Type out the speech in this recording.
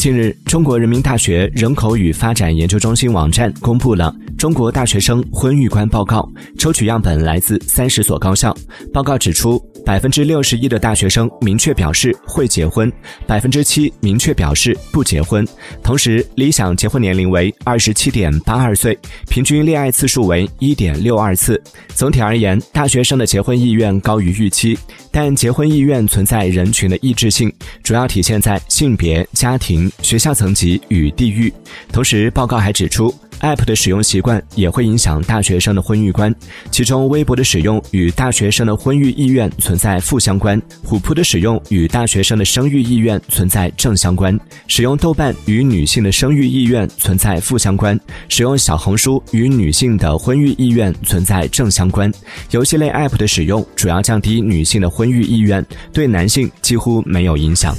近日，中国人民大学人口与发展研究中心网站公布了《中国大学生婚育观报告》，抽取样本来自三十所高校。报告指出，百分之六十一的大学生明确表示会结婚，百分之七明确表示不结婚。同时，理想结婚年龄为二十七点八二岁，平均恋爱次数为一点六二次。总体而言，大学生的结婚意愿高于预期，但结婚意愿存在人群的异质性，主要体现在性别、家庭。学校层级与地域。同时，报告还指出，App 的使用习惯也会影响大学生的婚育观。其中，微博的使用与大学生的婚育意愿存在负相关；虎扑的使用与大学生的生育意愿存在正相关；使用豆瓣与女性的生育意愿存在负相关；使用小红书与女性的婚育意愿存在正相关。游戏类 App 的使用主要降低女性的婚育意愿，对男性几乎没有影响。